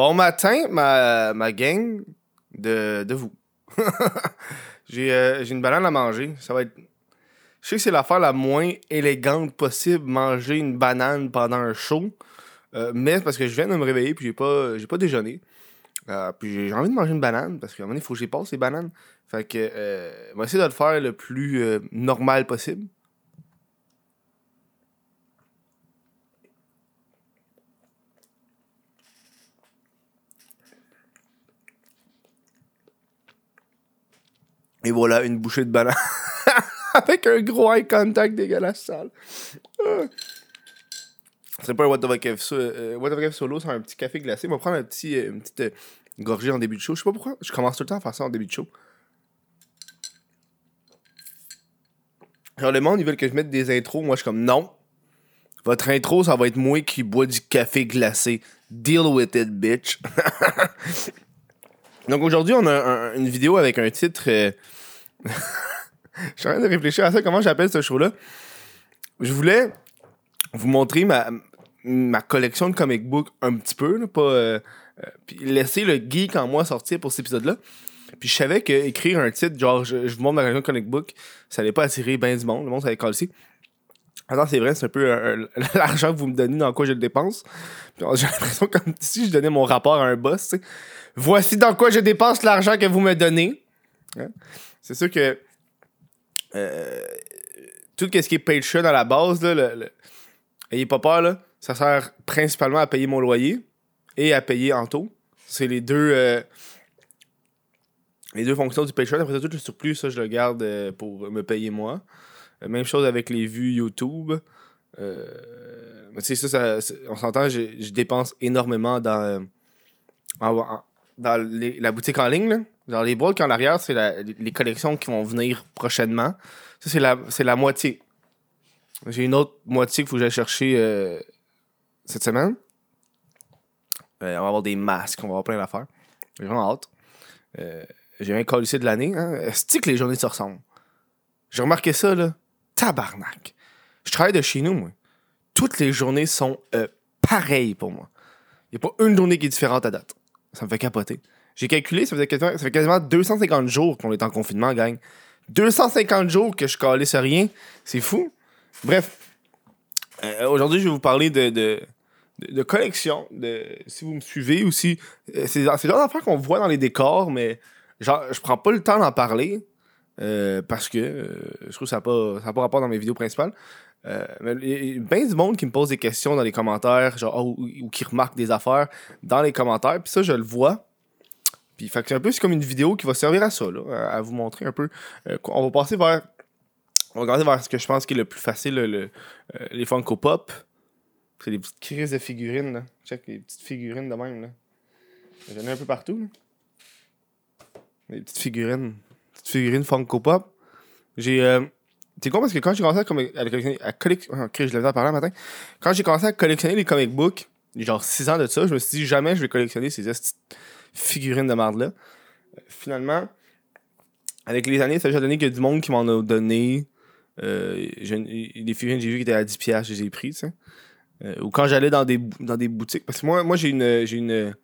Bon matin, ma, ma gang de, de vous. j'ai euh, j'ai une banane à manger. Ça va être. Je sais que c'est l'affaire la moins élégante possible, manger une banane pendant un show. Euh, mais parce que je viens de me réveiller puis j'ai pas, pas déjeuné. Euh, puis j'ai envie de manger une banane parce qu'à un moment il faut que j'y passe les bananes. Fait que, euh, on va essayer de le faire le plus normal possible. Et voilà, une bouchée de banane. Avec un gros eye contact dégueulasse sale. Ah. C'est pas un What the Fuck euh, solo, c'est un petit café glacé. On va prendre un petit, euh, une petite euh, gorgée en début de show. Je sais pas pourquoi. Je commence tout le temps à faire ça en début de show. Genre, le monde, ils veulent que je mette des intros. Moi, je suis comme non. Votre intro, ça va être moi qui bois du café glacé. Deal with it, bitch. Donc aujourd'hui, on a un- une vidéo avec un titre. je suis en train de réfléchir à ça, comment j'appelle ce show-là. Je voulais vous montrer ma, ma collection de comic books un petit peu, pas. euh, euh, puis laisser le geek en moi sortir pour cet épisode-là. Puis je savais que écrire un titre, genre, je, vous montre ma collection de comic book, ça allait pas attirer bien du monde. Le monde, ça allait. Attends, c'est vrai, c'est un peu euh, l'argent que vous me donnez, dans quoi je le dépense. J'ai l'impression comme si je donnais mon rapport à un boss. Voici dans quoi je dépense l'argent que vous me donnez. Hein? C'est sûr que euh, tout ce qui est Patreon à la base, là, le, ayez pas peur, là, ça sert principalement à payer mon loyer et à payer en taux. C'est les deux, euh, les deux fonctions du Patreon. Après ça, tout le surplus, ça, je le garde euh, pour me payer moi. Même chose avec les vues YouTube. Tu sais, ça, on s'entend, je, dépense énormément dans, dans la boutique en ligne. Genre, les qui en arrière, c'est les collections qui vont venir prochainement. Ça, c'est la, c'est la moitié. J'ai une autre moitié qu'il faut que j'aille chercher euh, cette semaine. Euh, on va avoir des masques, on va avoir plein d'affaires. J'ai vraiment hâte. Euh, j'ai un lycée de l'année. Hein? Est-ce que les journées se ressemblent? J'ai remarqué ça, là. Tabarnak. Je travaille de chez nous, moi. Toutes les journées sont pareilles pour moi. Il n'y a pas une journée qui est différente à date. Ça me fait capoter. J'ai calculé, ça, fait quasiment 250 jours qu'on est en confinement, gang. 250 jours que je calisse rien. C'est fou. Bref. Euh, Aujourd'hui, je vais vous parler de, de, de, collection. De, si vous me suivez aussi, euh, c'est genre d'affaires qu'on voit dans les décors, mais genre, je prends pas le temps d'en parler. euh, parce que euh, je trouve que ça n'a pas, pas rapport dans mes vidéos principales. Mais il y a bien du monde qui me pose des questions dans les commentaires, genre, oh, ou, ou qui remarque des affaires dans les commentaires, puis ça, je le vois. Puis, fait que c'est un peu c'est comme une vidéo qui va servir à ça, là, à, vous montrer un peu. euh, on va passer vers. On va regarder vers ce que je pense qui est le plus facile, le- le- euh, les Funko Pop. C'est des petites crises de figurines, là. Check les petites figurines de même, là. J'en ai un peu partout, là. Des petites figurines. Petites figurines Funko Pop. J'ai. euh, c'est con parce que quand j'ai commencé à, à collectionner. À collectionner oh, je l'avais matin. Quand j'ai commencé à collectionner les comic books, genre 6 ans de ça, je me suis dit jamais je vais collectionner ces figurines de merde là. Euh, finalement, avec les années, ça a donné a du monde qui m'en a donné. Euh, les figurines, j'ai vu qui étaient à 10$, piastres, je les ai pris, tu sais. Euh, ou quand j'allais dans des, dans des boutiques. Parce que moi, moi j'ai une. J'ai une.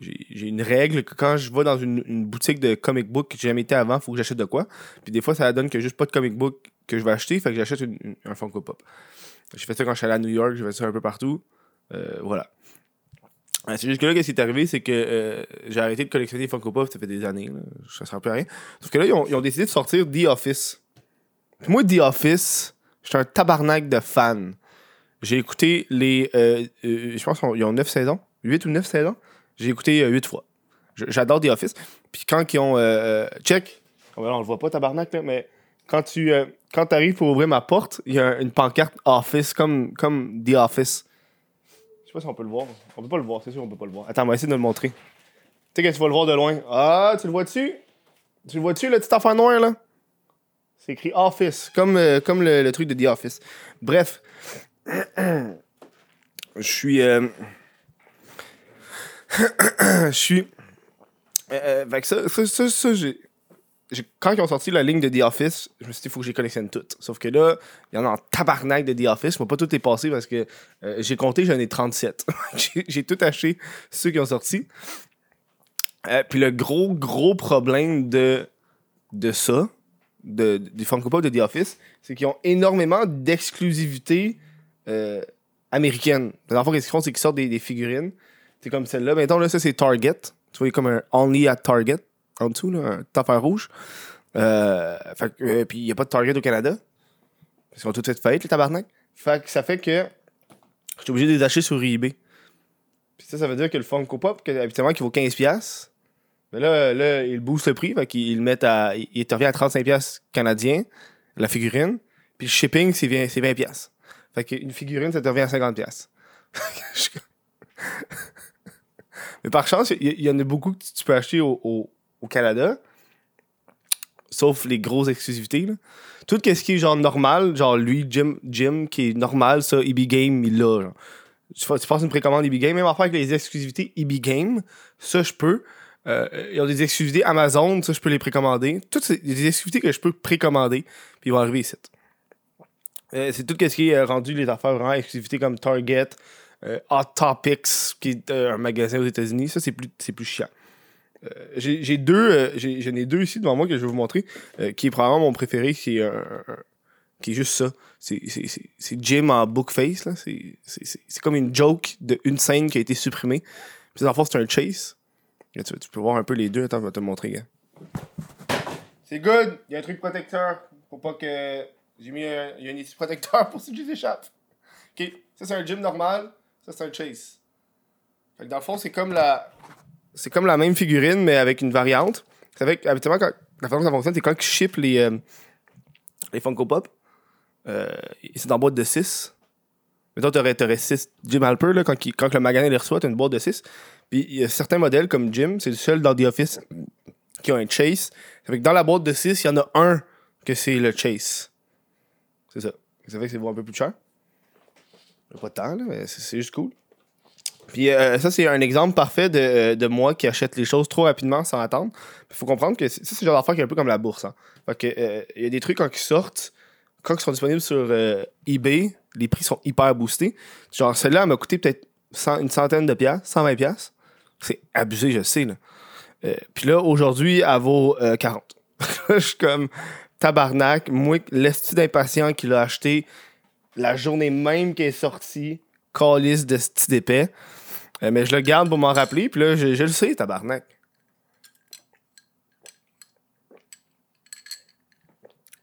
J'ai une règle que quand je vais dans une, boutique de comic book que j'ai jamais été avant, il faut que j'achète de quoi. Puis des fois, ça donne que juste pas de comic book que je vais acheter, fait que j'achète un Funko Pop. J'ai fait ça quand je suis allé à New York, j'ai fait ça un peu partout. Euh, voilà. Euh, C'est juste que là, qu'est-ce qui est arrivé, c'est que euh, j'ai arrêté de collectionner Funko Pop, ça fait des années, là. ça sert plus à rien. Sauf que là, ils ont, décidé de sortir The Office. Puis moi, The Office, j'étais un tabarnak de fan. J'ai écouté les. euh, euh, je pense qu'ils ont 9 saisons, 8 ou 9 saisons? J'ai écouté 8 fois. J'adore The Office. Puis quand ils ont. check. Oh, on le voit pas, tabarnak, là, mais quand tu quand arrives pour ouvrir ma porte, il y a une pancarte Office, comme, comme The Office. Je sais pas si on peut le voir. On peut pas le voir, c'est sûr, on peut pas le voir. Attends, on va essayer de le montrer. Tu sais que tu vas le voir de loin. Ah, tu le vois-tu? Tu le vois-tu, le petit enfant noir, là? C'est écrit Office, comme, euh, comme le, truc de The Office. Bref. Je suis. euh, Je suis. Euh, euh, ça, ça, ça, ça, j'ai. Quand ils ont sorti la ligne de The Office, je me suis dit, il faut que les collectionne toutes. Sauf que là, il y en a en tabarnak de The Office. Moi, pas tout est passé parce que euh, j'ai compté, j'en ai 37. j'ai tout acheté ceux qui ont sorti. Euh, puis le gros, gros problème de, de ça, de, des Funko Pop de The Office, c'est qu'ils ont énormément d'exclusivité euh, américaine. Qu'est-ce qu'ils font, c'est qu'ils sortent des, des figurines. C'est comme celle-là. Mettons, là, ça, c'est Target. Tu vois, il y a comme un Only at Target en dessous, là, un en rouge. Euh, fait euh, puis il n'y a pas de Target au Canada. Ils sont toutes faites faillite, les tabarnak. Fait que ça fait que je suis obligé de les acheter sur eBay. Puis ça, ça veut dire que le Funko Pop, habituellement, qui vaut 15$, mais là, là, ils le prix. Fait qu'ils le mettent à. Il te revient à 35$ canadiens, la figurine. Puis le shipping, c'est 20$. c'est 20$. Fait qu'une figurine, ça te revient à 50$. Je suis comme- Mais par chance, il y, en a beaucoup que tu peux acheter au- au Canada. Sauf les grosses exclusivités. Tout ce qui est genre normal, genre lui, Jim, Jim qui est normal, ça, EB Game, il l'a. Tu, tu passes une précommande EB Game, même affaire avec les exclusivités EB Game, ça je peux. Euh, ils ont des exclusivités Amazon, ça je peux les précommander. Toutes ces, des exclusivités que je peux précommander, puis ils vont arriver ici. Euh, c'est tout ce qui est euh, rendu les affaires vraiment exclusivités comme Target, euh, Hot Topics, qui est un magasin aux États-Unis. Ça, c'est plus, c'est plus chiant. Euh, j'ai deux, euh, j'ai- j'en ai deux ici devant moi que je vais vous montrer, euh, qui est probablement mon préféré, qui est, qui est juste ça. C'est- Jim en bookface. là. C'est comme une joke d'une scène qui a été supprimée. Puis en fait, c'est un chase. Tu, peux voir un peu les deux. Attends, je vais te le montrer, gars. C'est good. Il y a un truc protecteur. Faut pas que. J'ai mis un, il protecteur pour si je échappe. Ok, ça c'est un gym normal. Ça c'est un chase. Fait que dans le fond, c'est comme la. C'est comme la même figurine, mais avec une variante. C'est avec. Habituellement, la façon dont ça fonctionne, c'est quand ils ship les, euh, les Funko Pop. Euh, c'est dans boîte de 6. Mettons, t'aurais, t'aurais 6 Jim Halper, quand, quand le magasin les reçoit, t'as une boîte de 6. Puis il y a certains modèles comme Jim, c'est le seul dans The Office qui a un chase. Ça fait que dans la boîte de 6, il y en a un que c'est le chase. C'est ça. Ça fait que c'est un peu plus cher. Pas de temps, là, mais c'est juste cool. Puis euh, ça, c'est un exemple parfait de, euh, de moi qui achète les choses trop rapidement sans attendre. Il faut comprendre que ça, c'est le genre d'affaire qui est un peu comme la bourse. Hein. Que, euh, il y a des trucs quand ils sortent, quand ils sont disponibles sur eBay, les prix sont hyper boostés. Genre, celle-là, elle m'a coûté peut-être une centaine de piastres, 120 piastres. C'est abusé, je sais. Là. Puis là, aujourd'hui, elle vaut euh, 40. je suis comme tabarnak. Moi, l'esti d'impatient qui l'a acheté la journée même qu'elle est sortie, calice de sti d'épais. Euh, mais je le garde pour m'en rappeler. Puis là, je, le sais, tabarnak.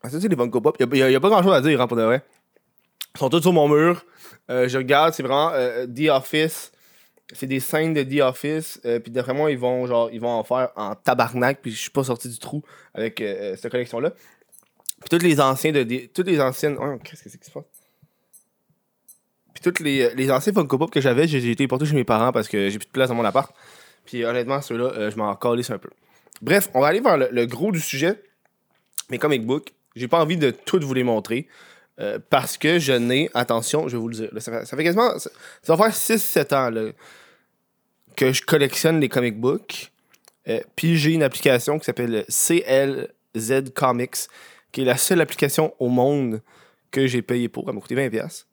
Ah, c'est les Funko Pop. Il n'y a, pas grand chose à dire, hein, pour de vrai. Ils sont tous sur mon mur. Euh, je regarde, c'est vraiment euh, The Office. C'est des scènes de The Office. euh, puis d'après moi, ils vont, genre, ils vont en faire en tabarnak. Puis je suis pas sorti du trou avec cette collection-là. Puis les de. Toutes les anciennes. Oh, qu'est-ce que c'est qui se passe? Puis toutes les, les anciens Funko Pop que j'avais, j'ai été porté chez mes parents parce que j'ai plus de place dans mon appart. Puis honnêtement, ceux-là, euh, je m'en calisse un peu. Bref, on va aller vers le, gros du sujet. Mes comic books. J'ai pas envie de tout vous les montrer. euh, parce que je n'ai, attention, je vais vous le dire, ça, fait, quasiment, ça, va faire 6-7 ans que je collectionne les comic books. Euh, puis j'ai une application qui s'appelle CLZ Comics, qui est la seule application au monde que j'ai payé pour. Elle m'a coûté 20$.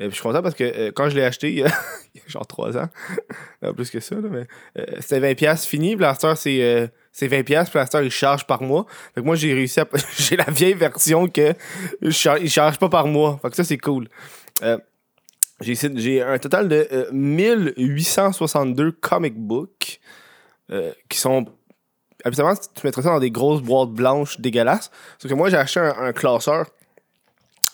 Euh, je suis content parce que euh, quand je l'ai acheté, il y a genre 3 ans, non, plus que ça, mais euh, c'était 20$ fini. Puis la star, c'est euh, c'est 20$, puis la star, il charge par mois. Fait que moi, j'ai réussi à. j'ai la vieille version que char- il charge pas par mois. Fait que ça, c'est cool. Euh, j'ai un total de euh, 1862 comic books euh, qui sont. Habituellement, tu mettrais ça dans des grosses boîtes blanches dégueulasses. Sauf que moi, j'ai acheté un, un classeur.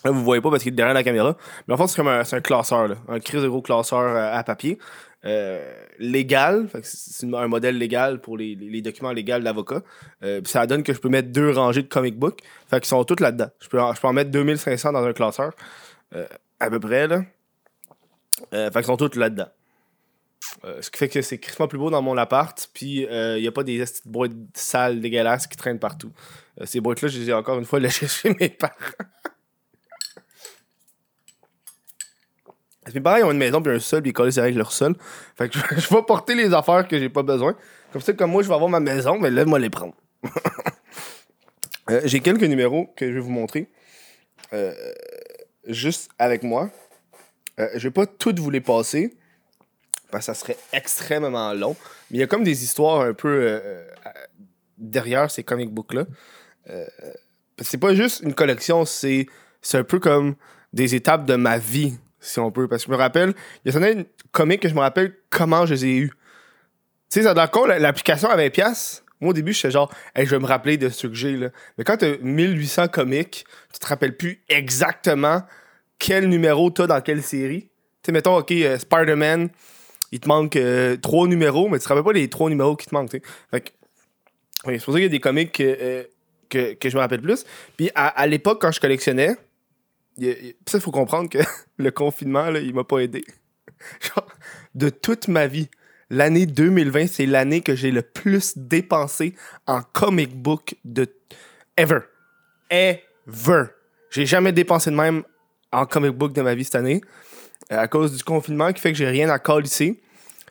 Là, vous voyez pas parce qu'il est derrière la caméra. Mais en fait, c'est comme un, un classeur, un crise de gros classeur euh, à papier. Euh, légal, c'est un modèle légal pour les, documents légaux d'avocat. Euh, ça donne que je peux mettre deux rangées de comic books. Fait qu'ils sont toutes là-dedans. Je peux, en, je peux en mettre 2500 dans un classeur. À peu près, là. Fait qu'ils sont toutes là-dedans. Ce qui fait que c'est crissement plus beau dans mon appart. Puis il n'y a pas des boîtes sales dégueulasses qui traînent partout. Ces boîtes-là, je les ai encore une fois lâchées chez mes parents. Parce que Mes parents ils ont une maison puis un sol puis ils collent avec leur sol. Fait que je, vais porter les affaires que j'ai pas besoin. Comme ça, comme moi, je vais avoir ma maison, mais là, moi les prendre. Euh, J'ai quelques numéros que je vais vous montrer. Euh, juste avec moi. Euh, je vais pas toutes vous les passer. Parce que ça serait extrêmement long. Mais il y a comme des histoires un peu euh, derrière ces comic books-là. C'est pas juste une collection, c'est un peu comme des étapes de ma vie, si on peut. Parce que je me rappelle, il y a certains comics que je me rappelle comment je les ai eus. Tu sais, ça dans le l'application à 20$, moi au début, j'étais genre, hey, je vais me rappeler de ce que j'ai là. Mais quand t'as 1800 comics, tu te rappelles plus exactement quel numéro t'as dans quelle série. Tu sais, mettons, ok, euh, Spider-Man, il te manque euh, trois numéros, mais tu te rappelles pas les trois numéros qui te manquent. Fait que, oui, c'est pour ça qu'il y a des comics que, euh, que, que je me rappelle plus. Puis à l'époque, quand je collectionnais, ça, il faut comprendre que le confinement, là, il m'a pas aidé. De toute ma vie, l'année 2020, c'est l'année que j'ai le plus dépensé en comic book de ever. Ever. J'ai jamais dépensé de même en comic book de ma vie cette année. euh, à cause du confinement qui fait que j'ai rien à calisser.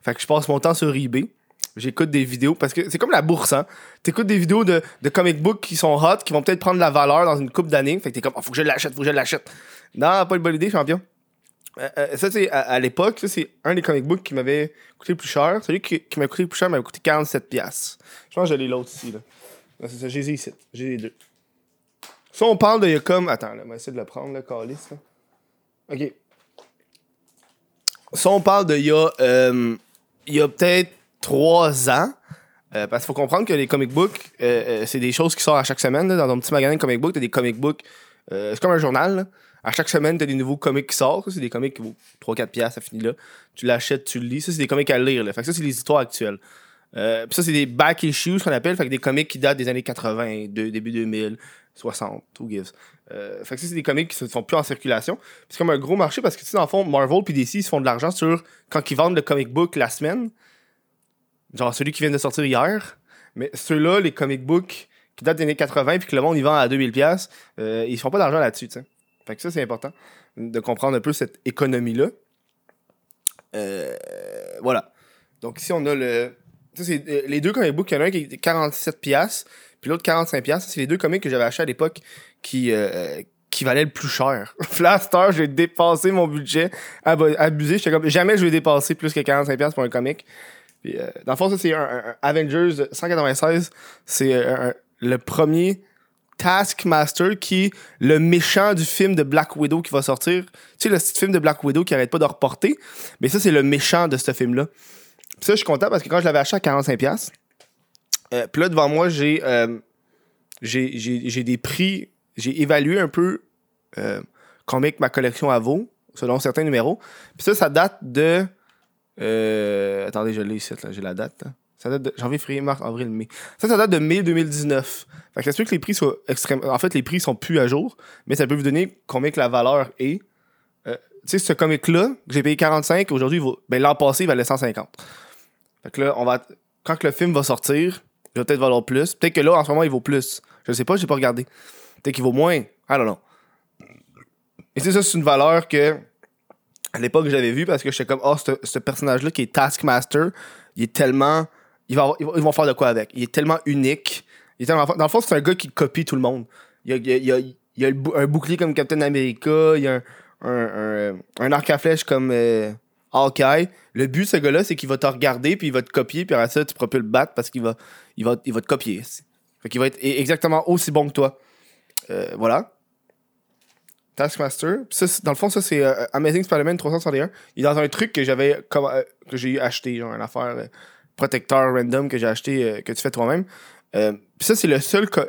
Fait que je passe mon temps sur eBay. J'écoute des vidéos parce que c'est comme la bourse, hein. T'écoutes des vidéos de, de comic book qui sont hot, qui vont peut-être prendre de la valeur dans une coupe d'années. Fait que t'es comme, oh, faut que je l'achète, faut que je l'achète. Non, pas une bonne idée, champion. Euh, euh, ça, c'est à, à l'époque, c'est un des comic books qui m'avait coûté le plus cher. Celui qui, m'a coûté le plus cher m'avait coûté 47$. piastres. Je pense que j'ai l'autre ici, là. C'est ça, j'ai les ici. J'ai les deux. Ça, on parle de, il y a comme. Attends, là, on va essayer de le prendre, le calice, là. Ok. Ça, on parle de, il y euh, il y a peut-être trois ans. Euh, parce qu'il faut comprendre que les comic books, euh, euh, c'est des choses qui sortent à chaque semaine. dans ton petit magasin de comic book, t'as des comic books. c'est comme un journal. À chaque semaine, t'as des nouveaux comics qui sortent. C'est des comics qui vaut 3-4 piastres, ça finit là. Tu l'achètes, tu le lis. Ça, c'est des comics à lire. Là. Fait que ça, c'est les histoires actuelles. Ça, c'est des back issues, qu'on appelle. Fait que des comics qui datent des années 80, de- début 2000, 60, who gives. Ça, c'est des comics qui ne sont plus en circulation. C'est comme un gros marché parce que, tu sais, dans le fond, Marvel puis DC, ils font de l'argent sur quand ils vendent le comic book la semaine. Genre celui qui vient de sortir hier. Mais ceux-là, les comic books qui datent des années 80 puis que le monde, ils vend à 2000$, euh, ils font pas d'argent là-dessus, tu. Fait que ça, c'est important de comprendre un peu cette économie-là. Euh, voilà. Donc ici, on a le. Euh, les deux comic books. Il y en a un qui est 47$, puis l'autre 45$. Ça, C'est les deux comics que j'avais achetés à l'époque qui, euh, qui valaient le plus cher. Flaster, j'ai dépassé mon budget. ab- Abusé. J'étais comme jamais je vais dépasser plus que 45$ pour un comic. Euh, dans le fond, ça, c'est un, Avengers 196. C'est euh, le premier Taskmaster qui le méchant du film de Black Widow qui va sortir. Tu sais, le film de Black Widow qui arrête pas de reporter. Mais ça, c'est le méchant de ce film-là. Puis ça, je suis content parce que quand je l'avais acheté à 45$, euh, puis là, devant moi, j'ai j'ai- des prix. J'ai évalué un peu combien que ma collection elle vaut, selon certains numéros. Puis ça, ça date de. Euh, attendez, je l'ai ici, j'ai la date. là. Ça date de janvier, février, mars, avril, mai. Ça, ça date de mai 2019. Fait que ça se peut que les prix soient extrêmement. En fait, les prix sont plus à jour, mais ça peut vous donner combien que la valeur est. Euh, tu sais, ce comic-là, que j'ai payé 45, aujourd'hui, ben, l'an passé, il valait 150. Fait que là, on va. Quand que le film va sortir, il va peut-être valoir plus. Peut-être que là, en ce moment, il vaut plus. Je sais pas, j'ai pas regardé. Peut-être qu'il vaut moins. I don't know. Et c'est ça, c'est une valeur que à l'époque j'avais vu parce que j'étais comme oh ce, ce personnage là qui est Taskmaster il est tellement il va ils vont- faire de quoi avec? Il est tellement unique. Il est tellement dans le fond c'est un gars qui copie tout le monde. Il y a, il a- il un bouclier comme Captain America il y a un, un, arc à flèche comme euh, Hawkeye. Le but ce gars là c'est qu'il va te regarder puis il va te copier puis après ça tu pourras plus le battre parce qu'il va il va il va te copier. Fait qu'il va être e- exactement aussi bon que toi. Euh, voilà Taskmaster. Ça, c'est- dans le fond, ça, c'est euh, Amazing Spider-Man 361. Il est dans un truc que j'avais euh, que j'ai acheté, genre une affaire euh, protecteur random que j'ai acheté, euh, que tu fais toi-même. Ça, c'est le seul co-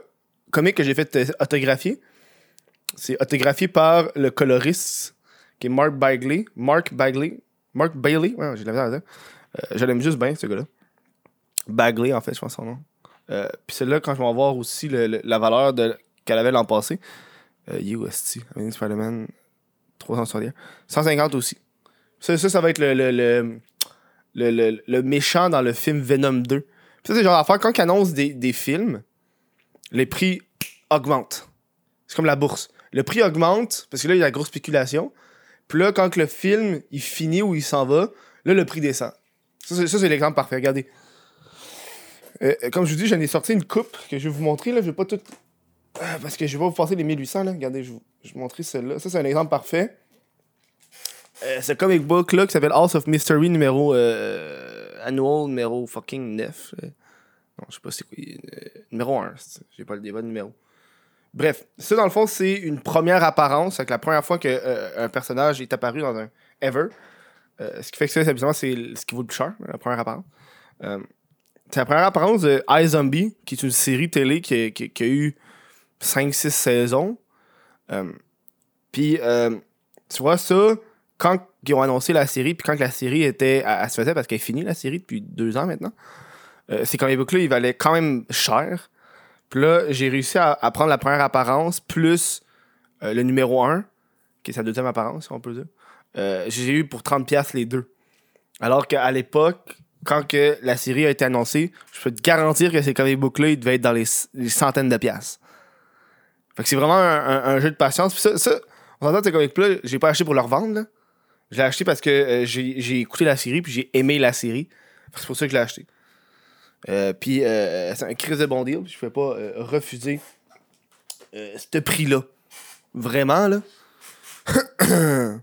comic que j'ai fait autographier. C'est autographié par le coloriste, qui est Mark Bagley. Mark Bagley. Mark Bailey? Ouais, j'ai de je l'aime juste bien, ce gars-là. Bagley, en fait, je pense son nom. Puis celle-là, quand je vais voir aussi la valeur qu'elle avait l'an passé, euh, UST, Amazing Spider-Man 361. 150 aussi. Ça, ça, va être le, le, le, le, méchant dans le film Venom 2. Puis ça, c'est genre d'affaire, quand ils annoncent des, des films, les prix augmentent. C'est comme la bourse. Le prix augmente, parce que là, il y a la grosse spéculation. Puis là, quand le film, il finit ou il s'en va, là, le prix descend. Ça, c'est, l'exemple parfait. Regardez. Euh, euh, comme je vous dis, j'en ai sorti une coupe que je vais vous montrer. Là. Je vais pas tout parce que je vais vous passer les 1800, là. Regardez, je, vous- je vais vous montrer celle-là. Ça, c'est un exemple parfait. Euh, ce comic book là qui s'appelle House of Mystery numéro euh, annual numéro fucking 9. euh. Non, je sais pas c'est quoi. euh, numéro 1. c'est- J'ai pas le débat de numéro. Bref, ça dans le fond, c'est une première apparence. C'est la première fois qu'un personnage est apparu dans un ever. Euh, ce qui fait que ça, c'est ce qui vaut le plus cher, la première apparence. Euh, c'est la première apparence de iZombie, qui est une série télé qui a eu 5-6 saisons. Euh, Puis, euh, tu vois, ça, quand ils ont annoncé la série, puis quand la série était. Elle, se faisait parce qu'elle est finie, la série, depuis deux ans maintenant. Euh, ces comic books-là, ils valaient quand même cher. Puis là, j'ai réussi à, prendre la première apparence plus le numéro 1, qui est sa deuxième apparence, si on peut dire. J'ai eu pour 30$ les deux. Alors qu'à l'époque, quand que la série a été annoncée, je peux te garantir que ces comic books-là, ils devaient être dans les, les centaines de piastres. Fait que c'est vraiment un, jeu de patience. Puis ça, on s'entend, ces comic books-là, j'ai pas acheté pour leur vendre. là. Je l'ai acheté parce que euh, j'ai écouté la série puis j'ai aimé la série. C'est pour ça que je l'ai acheté. Euh, puis euh, c'est un crise de bon deal. Je pouvais pas euh, refuser ce prix-là. Vraiment, là.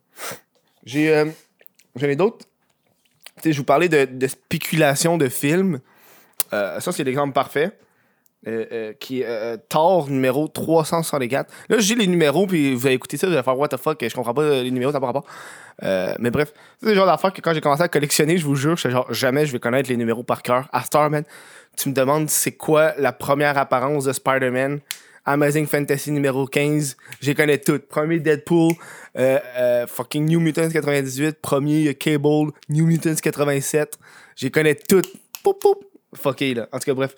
j'ai. J'en ai d'autres. Tu sais, je vous parlais de, de spéculation de films. Ça, c'est l'exemple parfait. Euh, euh, qui est euh, Thor numéro 364. Là, j'ai les numéros, puis vous allez écouter ça, vous allez faire What the fuck, je comprends pas euh, les numéros, ça pas rapport. Euh, mais bref, c'est le genre d'affaire que quand j'ai commencé à collectionner, je vous jure, je genre jamais je vais connaître les numéros par cœur. À Starman, tu me demandes c'est quoi la première apparence de Spider-Man? Amazing Fantasy numéro 15, j'ai connais toutes. Premier Deadpool, euh, euh, fucking New Mutants 98, premier euh, Cable, New Mutants 87, j'ai connais toutes. Poup, poup. Fucké, là. En tout cas, bref.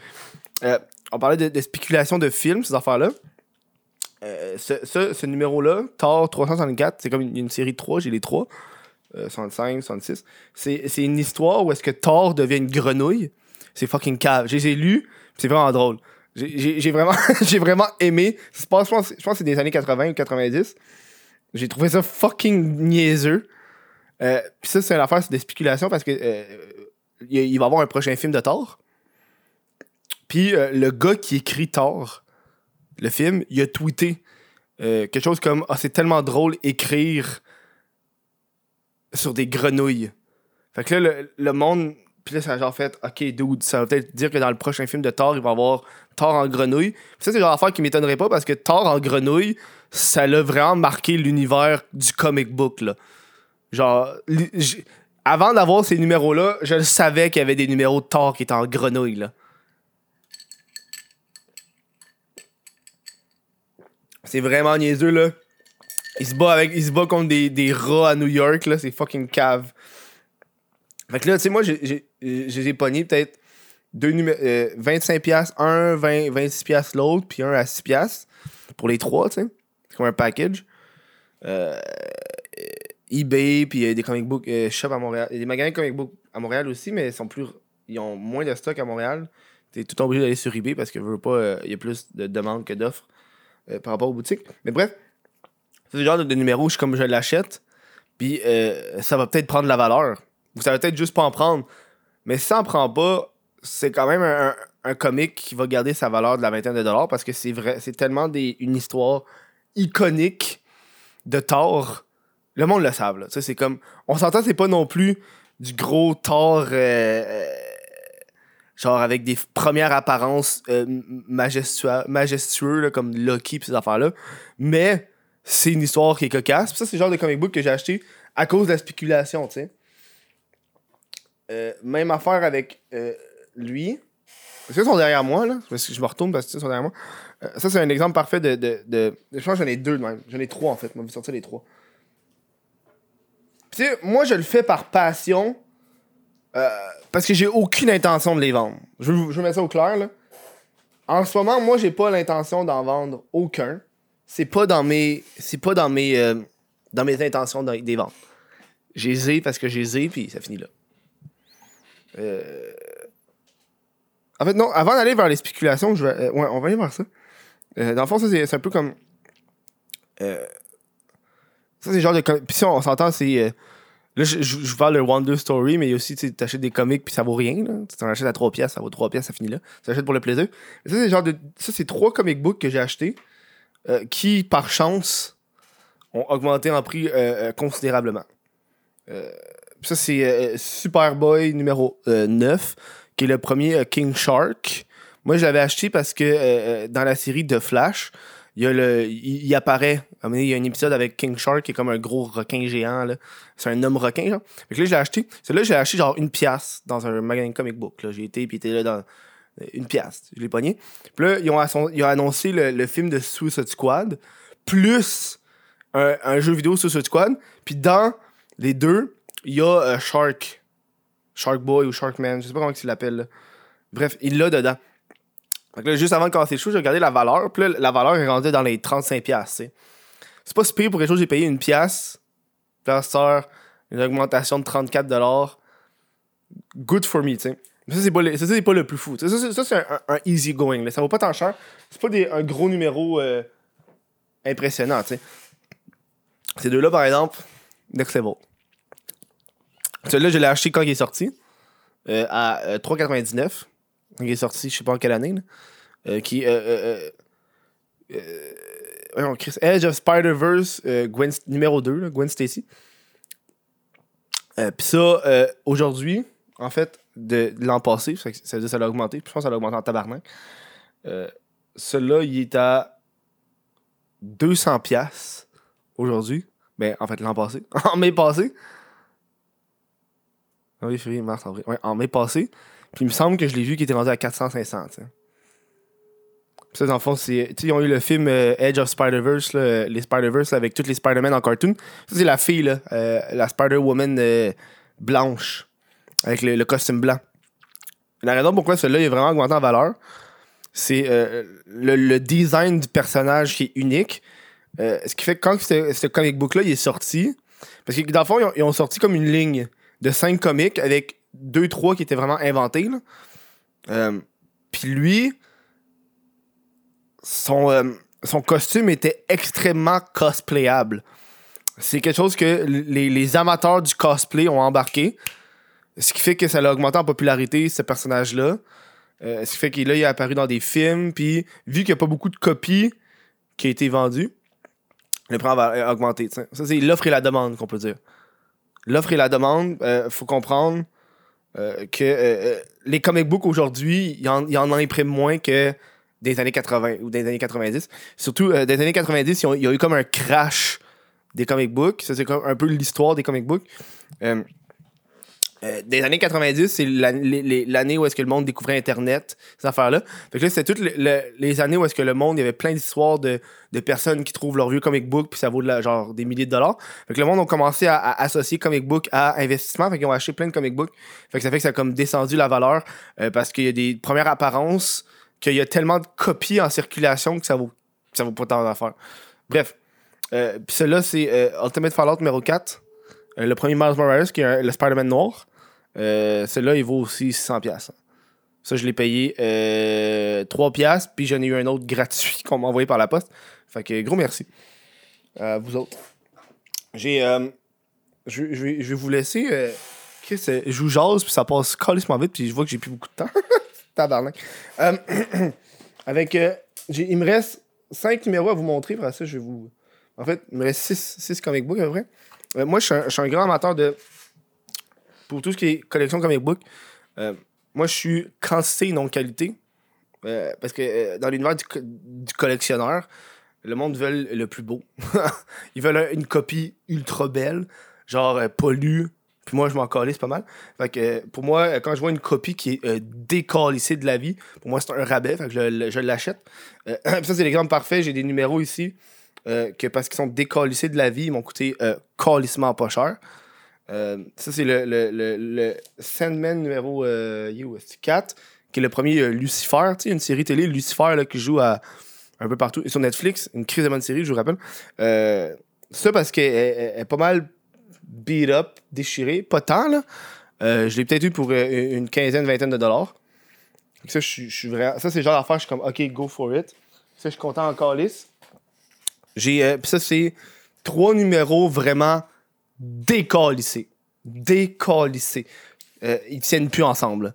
Euh, on parlait de, spéculation de films, ces affaires-là. Euh, ce, numéro-là, Thor 364, c'est comme une, série de 3, j'ai les 3. Euh, 65, 66. C'est une histoire où est-ce que Thor devient une grenouille. C'est fucking cave. Ai lus, puis c'est vraiment drôle. J'ai- J'ai j'ai vraiment, j'ai vraiment aimé. Je pense, je pense que c'est des années 80 ou 90. J'ai trouvé ça fucking niaiseux. Euh, puis ça, c'est une affaire, c'est des spéculations parce que euh, il va y avoir un prochain film de Thor. Puis euh, le gars qui écrit Thor, le film, il a tweeté euh, quelque chose comme Ah, c'est tellement drôle écrire sur des grenouilles. Fait que là, le, monde. Puis là, ça a genre fait Ok, dude, ça va peut-être dire que dans le prochain film de Thor, il va avoir Thor en grenouille. Puis ça, c'est genre d'affaire qui m'étonnerait pas parce que Thor en grenouille, ça l'a vraiment marqué l'univers du comic book, là. Genre, avant d'avoir ces numéros-là, je savais qu'il y avait des numéros de Thor qui étaient en grenouille. C'est vraiment niaiseux, là. Il se bat, avec, il se bat contre des, des rats à New York, là. C'est fucking cave. Fait que là, tu sais, moi, j'ai- pogné peut-être deux euh, 25 piastres, un 20, 26 piastres l'autre, puis un à 6 piastres pour les trois, tu sais. C'est comme un package. Euh, eBay, puis a des comic book euh, shop à Montréal. Il y a des magasins de comic book à Montréal aussi, mais ils sont plus. Ils ont moins de stock à Montréal. T'es tout obligé d'aller sur eBay parce que veux pas, euh, il y a plus de demandes que d'offres euh, par rapport aux boutiques. Mais bref, c'est le genre de, numéro je, comme je l'achète, puis euh, ça va peut-être prendre la valeur. Ou ça va peut-être juste pas en prendre. Mais si ça en prend pas, c'est quand même un, un, comic qui va garder sa valeur de la vingtaine de dollars parce que c'est vrai, c'est tellement des, une histoire iconique de Thor. Le monde le savent, là. C'est comme. On s'entend, c'est pas non plus du gros Thor. euh, euh, genre avec des premières apparences euh, majestueux là, comme Loki pis ces affaires-là. Mais c'est une histoire qui est cocasse. Ça, c'est le genre de comic book que j'ai acheté à cause de la spéculation, tu sais. Euh, même affaire avec euh, lui. Est-ce qu'ils sont derrière moi, là? Que je me retourne parce qu'ils sont derrière moi. Euh, ça, c'est un exemple parfait de, de, Je pense que j'en ai deux de même. J'en ai trois, en fait. Moi, vais sortir les trois. Tu sais, moi, je le fais par passion. Euh, parce que j'ai aucune intention de les vendre. Je veux, je veux mettre ça au clair, là. En ce moment, moi, j'ai pas l'intention d'en vendre aucun. C'est pas dans mes. C'est pas dans mes. euh, dans mes intentions de les vendre. J'ai zé parce que j'ai zé, puis ça finit là. Euh, En fait, non, avant d'aller vers les spéculations, je vais, ouais, on va aller vers ça. Dans le fond, ça, c'est un peu comme. Ça, c'est genre de. Puis si on s'entend, c'est. Là, je, je, de Wonder Story, mais aussi, tu sais, t'achètes des comics puis ça vaut rien. Là. Tu t'en achètes à 3 pièces, ça vaut 3 pièces, ça finit là. Tu achètes pour le plaisir. Ça, c'est genre. Ça, c'est trois comic books que j'ai achetés euh, qui, par chance, ont augmenté en prix euh, euh, considérablement. Ça, c'est Superboy numéro euh, 9, qui est le premier King Shark. Moi, je l'avais acheté parce que dans la série de Flash, il, y a le, il, apparaît. Il y a un épisode avec King Shark qui est comme un gros requin géant. C'est un homme requin, genre. Là, je l'ai acheté. Celui-là, je l'ai acheté genre une pièce dans un magasin comic book. J'ai été, puis il était là dans euh, une pièce. Je l'ai pogné. Puis là, ils ont, ils ont annoncé le, le film de Suicide Squad, plus un, jeu vidéo Suicide Squad. Puis dans les deux, il y a euh, Shark. Shark Boy ou Sharkman, je sais pas comment il l'appelle. Bref, il l'a dedans. Là, juste avant de commencer le show, j'ai regardé la valeur. Puis là, la valeur est rendue dans les 35$. piastres, tu sais. C'est pas si pire pour quelque chose, j'ai payé une pièce. Sort une augmentation de 34$. Good for me, tu Ça, c'est pas, le- pas le plus fou. Ça, c'est- un, easy going. là. Ça vaut pas tant cher. C'est pas un gros numéro euh, impressionnant. Ces deux-là, par exemple, next level. Celui-là, je l'ai acheté quand il est sorti. euh, à euh, 3,99. Il est sorti, je sais pas en quelle année. là. Euh, qui. Euh, euh, euh, Chris, Edge of Spider-Verse, Gwen, numéro 2, là, Gwen Stacy. Puis ça, aujourd'hui, en fait, de, l'an passé, ça, veut dire ça l'a augmenté. Je pense que ça l'a augmenté en tabarnak. Celui-là, il est à 200$ piastres aujourd'hui. Ben, en fait, l'an passé. en mai passé. Ah Oui, février, mars, avril. En mai passé. Puis il me semble que je l'ai vu qui était rendu à 400-500, tu sais. Puis ça, dans le fond, c'est. Ils ont eu le film euh, Edge of Spider-Verse, les Spider-Verse avec toutes les Spider-Man en cartoon. Ça, c'est la fille, là, euh, la Spider-Woman euh, blanche, avec le, costume blanc. La raison pourquoi celui-là est vraiment augmenté en valeur, c'est le, design du personnage qui est unique. Ce qui fait que quand ce, ce comic book-là il est sorti, parce que dans le fond, ils ont, ils ont sorti comme une ligne de cinq comics avec deux, trois qui étaient vraiment inventés. Euh, Puis lui, son, euh, son costume était extrêmement cosplayable. C'est quelque chose que les, amateurs du cosplay ont embarqué. Ce qui fait que ça l'a augmenté en popularité, ce personnage-là. Euh, ce qui fait qu'il est apparu dans des films. Puis, vu qu'il n'y a pas beaucoup de copies qui ont été vendues, le prix va augmenter. t'sais. Ça, c'est l'offre et la demande qu'on peut dire. L'offre et la demande, il faut comprendre euh, que euh, euh, les comic books aujourd'hui, il y en, y en imprime moins que des années 80 ou des années 90. Surtout, des années 90, ils ont- il y a eu comme un crash des comic books. Ça, c'est comme un peu l'histoire des comic books. Euh, des années 90, c'est l'année où est-ce que le monde découvrait Internet, ces affaires-là. Fait que là, c'était toutes le- le- les années où est-ce que le monde, il y avait plein d'histoires de, de personnes qui trouvent leur vieux comic book, puis ça vaut de la- genre des milliers de dollars. Fait que le monde a commencé à, associer comic book à investissement, fait qu'ils ont acheté plein de comic book. Fait que ça fait que ça a comme descendu la valeur, euh, parce qu'il y a des premières apparences, qu'il y a tellement de copies en circulation que ça vaut, que ça vaut pas tant d'affaires. Bref. Euh, puis celui-là, c'est Ultimate Fallout numéro 4. Euh, le premier Miles Morales, qui est le Spider-Man noir. Euh, celui-là, il vaut aussi 600$. piastres. Ça, je l'ai payé euh, 3$, piastres, puis j'en ai eu un autre gratuit qu'on m'a envoyé par la poste. Fait que gros merci. À vous autres. J'ai. euh, je, vais, vous laisser. euh, Chris, euh, je vous jase, puis ça passe calissement vite, puis je vois que j'ai plus beaucoup de temps. Tabarnak. Euh, avec. euh, il me reste 5 numéros à vous montrer, après ça, je vais vous. En fait, il me reste 6 comic books à peu près. Euh, moi, je suis, un, un grand amateur de. Pour tout ce qui est collection comic book, euh, moi, je suis quantité, non qualité. Euh, parce que euh, dans l'univers du, co- du collectionneur, le monde veut le plus beau. Ils veulent un- une copie ultra belle, genre euh, pas lue. Puis moi, je m'en calisse pas mal. Fait que pour moi, quand je vois une copie qui est décalissée de la vie, pour moi, c'est un rabais. Fait que je, je l'achète. Ça, c'est l'exemple parfait. J'ai des numéros ici que parce qu'ils sont décalissés de la vie, ils m'ont coûté calissement pas cher. Euh, ça, c'est le, le, le, Sandman numéro euh, il est où, est-ce? 4, qui est le premier euh, Lucifer, tu sais, une série télé, Lucifer, là, qui joue à, un peu partout. Et sur Netflix, une crise de bonne série, je vous rappelle. Euh, ça, parce qu'elle elle- elle est pas mal beat up, déchirée, pas tant, là. Je l'ai peut-être eu pour une quinzaine, vingtaine de dollars. Ça, je suis- vraiment. Ça, c'est le genre d'affaire, je suis comme, OK, go for it. Ça, je suis content encore lisse. J'ai. ça, c'est trois numéros vraiment décalissés. décalissé. Euh, ils tiennent plus ensemble.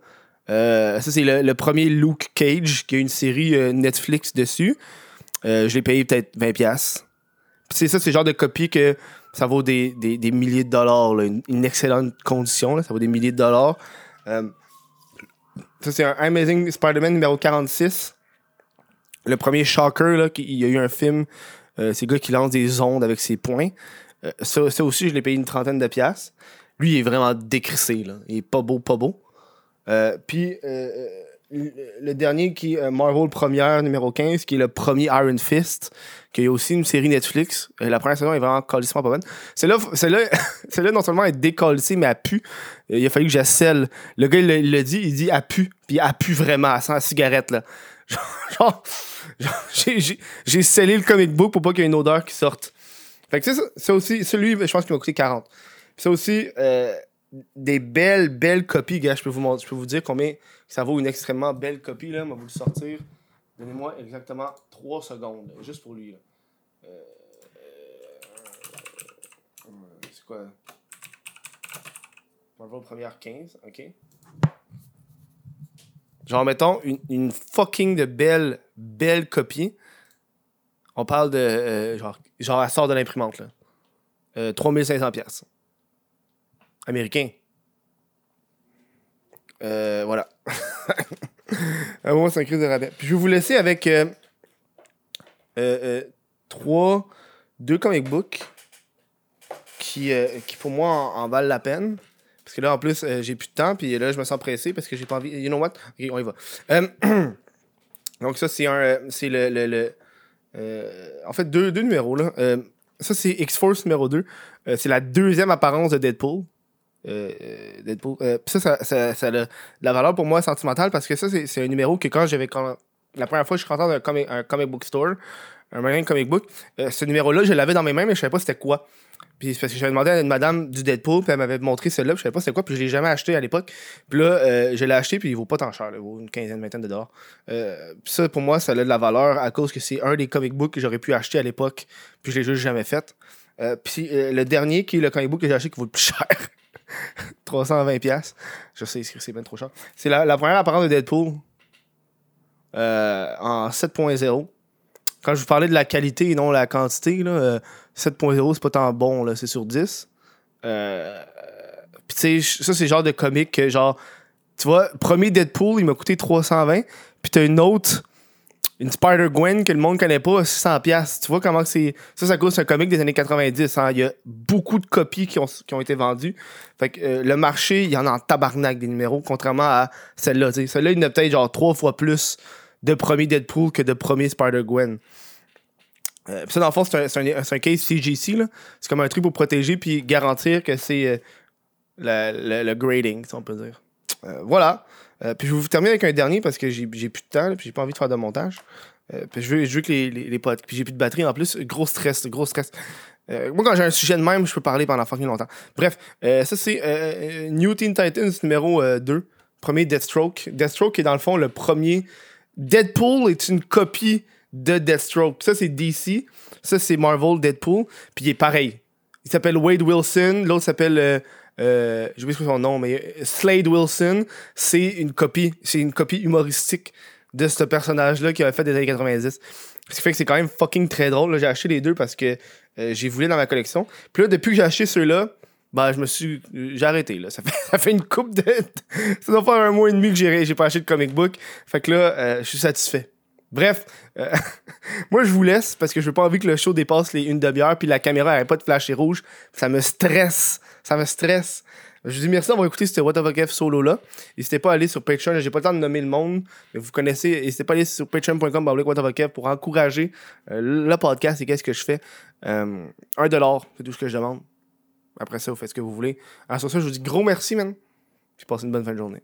Euh, ça, c'est le, premier Luke Cage, qui a une série euh, Netflix dessus. Euh, je l'ai payé peut-être 20$. Puis c'est ça, c'est le genre de copie que ça vaut des, milliers de dollars. Une, excellente condition, ça vaut des milliers de dollars. Ça, c'est un Amazing Spider-Man numéro 46. Le premier Shocker, là, il y a eu un film. C'est le gars qui lance des ondes avec ses poings. Euh, ça, aussi, je l'ai payé une trentaine de piastres. Lui, il est vraiment décrissé. Là. Il est pas beau, pas beau. Euh, puis, euh, le, le dernier qui est Marvel Première, numéro 15, qui est le premier Iron Fist, qui est aussi une série Netflix. La première saison est vraiment calissement pas bonne. Celle-là, celle-là, celle-là, non seulement est décalissée, mais elle pue. Il a fallu que j'asselle. Le gars, il l'a dit, il dit elle pue. Puis elle pue vraiment, elle sent la cigarette, là. Genre, j'ai scellé le comic book pour pas qu'il y ait une odeur qui sorte. Fait que ça, aussi, celui, je pense qu'il m'a coûté 40. Puis ça aussi, euh, des belles, belles copies, gars. Je peux vous, je peux vous dire combien ça vaut une extrêmement belle copie, là. On va vous le sortir. Donnez-moi exactement 3 secondes, juste pour lui, là. Euh, euh, c'est quoi? Marvel première 15, ok. Genre, mettons, une, une fucking de belle, belle copie. On parle de. euh, genre, genre, elle sort de l'imprimante, là. Euh, 3500 pièces. Américain. Euh, voilà. À moi, c'est un crise de rabais. Puis je vais vous laisser avec euh, euh, trois, deux comic books qui, qui pour moi en, en valent la peine. Parce que là, en plus, j'ai plus de temps, puis là, je me sens pressé parce que j'ai pas envie. You know what? Ok, on y va. Donc, ça, c'est un. C'est le. En fait, deux, numéros, là. Euh, ça, c'est X-Force numéro 2. Euh, c'est la deuxième apparence de Deadpool. Euh, euh, Deadpool. Euh, ça, ça, a la valeur pour moi sentimentale parce que ça, c'est un numéro que quand j'avais. La première fois je suis rentré dans un comic, un comic book store, un magasin de comic book, euh, ce numéro-là, je l'avais dans mes mains, mais je savais pas c'était quoi. Puis parce que j'avais demandé à une madame du Deadpool, puis elle m'avait montré celle-là, puis je savais pas c'était quoi, puis je l'ai jamais acheté à l'époque. Puis là, euh, je l'ai acheté, puis il vaut pas tant cher, il vaut une quinzaine, vingtaine de dollars. Euh, puis ça, pour moi, ça a de la valeur à cause que c'est un des comic books que j'aurais pu acheter à l'époque, puis je l'ai juste jamais fait. Puis le dernier, qui est le comic book que j'ai acheté qui vaut le plus cher, 320$. pièces Je sais, c'est bien trop cher. C'est la, la première apparence de Deadpool en 7.0. Quand je vous parlais de la qualité et non la quantité, là, euh, 7.0, c'est pas tant bon, là, c'est sur 10. Euh, Puis tu sais, ça, c'est le genre de comique que, genre, tu vois, premier Deadpool, il m'a coûté 320. Puis t'as une autre, une Spider-Gwen que le monde connaît pas, 600$. piastres. Tu vois comment c'est. Ça, ça coûte un comique des années 90. hein. Il y a beaucoup de copies qui ont, qui ont été vendues. Fait que euh, le marché, il y en a en tabarnak des numéros, contrairement à celle-là. Celle-là, il y en a peut-être genre trois fois plus de premier Deadpool que de premier Spider-Gwen. Euh, ça, dans le fond, c'est un, un- un case CGC. C'est comme un truc pour protéger puis garantir que c'est euh, le, grading, si on peut dire. Euh, voilà. Puis je vais vous terminer avec un dernier parce que j'ai plus de temps là, puis j'ai pas envie de faire de montage. Puis je veux, je veux que les, les, potes. Puis j'ai plus de batterie en plus. Gros stress, gros stress. Moi, quand j'ai un sujet de même, je peux parler pendant fucking longtemps. Bref, ça c'est New Teen Titans numéro euh, 2. Premier Deathstroke. Deathstroke est dans le fond le premier. Deadpool est une copie de Deathstroke. Ça c'est DC. Ça c'est Marvel Deadpool. Puis il est pareil. Il s'appelle Wade Wilson. L'autre s'appelle. Euh, euh, oublié son nom, mais euh, Slade Wilson. C'est une copie. C'est une copie humoristique de ce personnage-là qui avait fait des années 90. Ce qui fait que c'est quand même fucking très drôle. J'ai acheté les deux parce que euh, j'ai voulu dans ma collection. Puis là, depuis que j'ai acheté ceux-là, bah, je me suis. J'ai arrêté, là. Ça fait, ça fait une coupe de. ça doit faire un mois et demi que j'ai j'ai pas acheté de comic book. Fait que là, euh, je suis satisfait. Bref, euh, moi, je vous laisse parce que je veux pas envie que le show dépasse les une demi-heure puis la caméra n'arrête pas de flasher rouge. Ça me stresse. Ça me stresse. Je vous dis merci d'avoir écouté ce What the fuck F solo-là. N'hésitez pas à aller sur Patreon. J'ai pas le temps de nommer le monde, mais vous connaissez. N'hésitez pas à aller sur patreon.com pour encourager euh, le podcast et qu'est-ce que je fais. Euh, un dollar, c'est tout ce que je demande. Après ça, vous faites ce que vous voulez. Alors, sur ça, je vous dis gros merci, man. Puis passez une bonne fin de journée.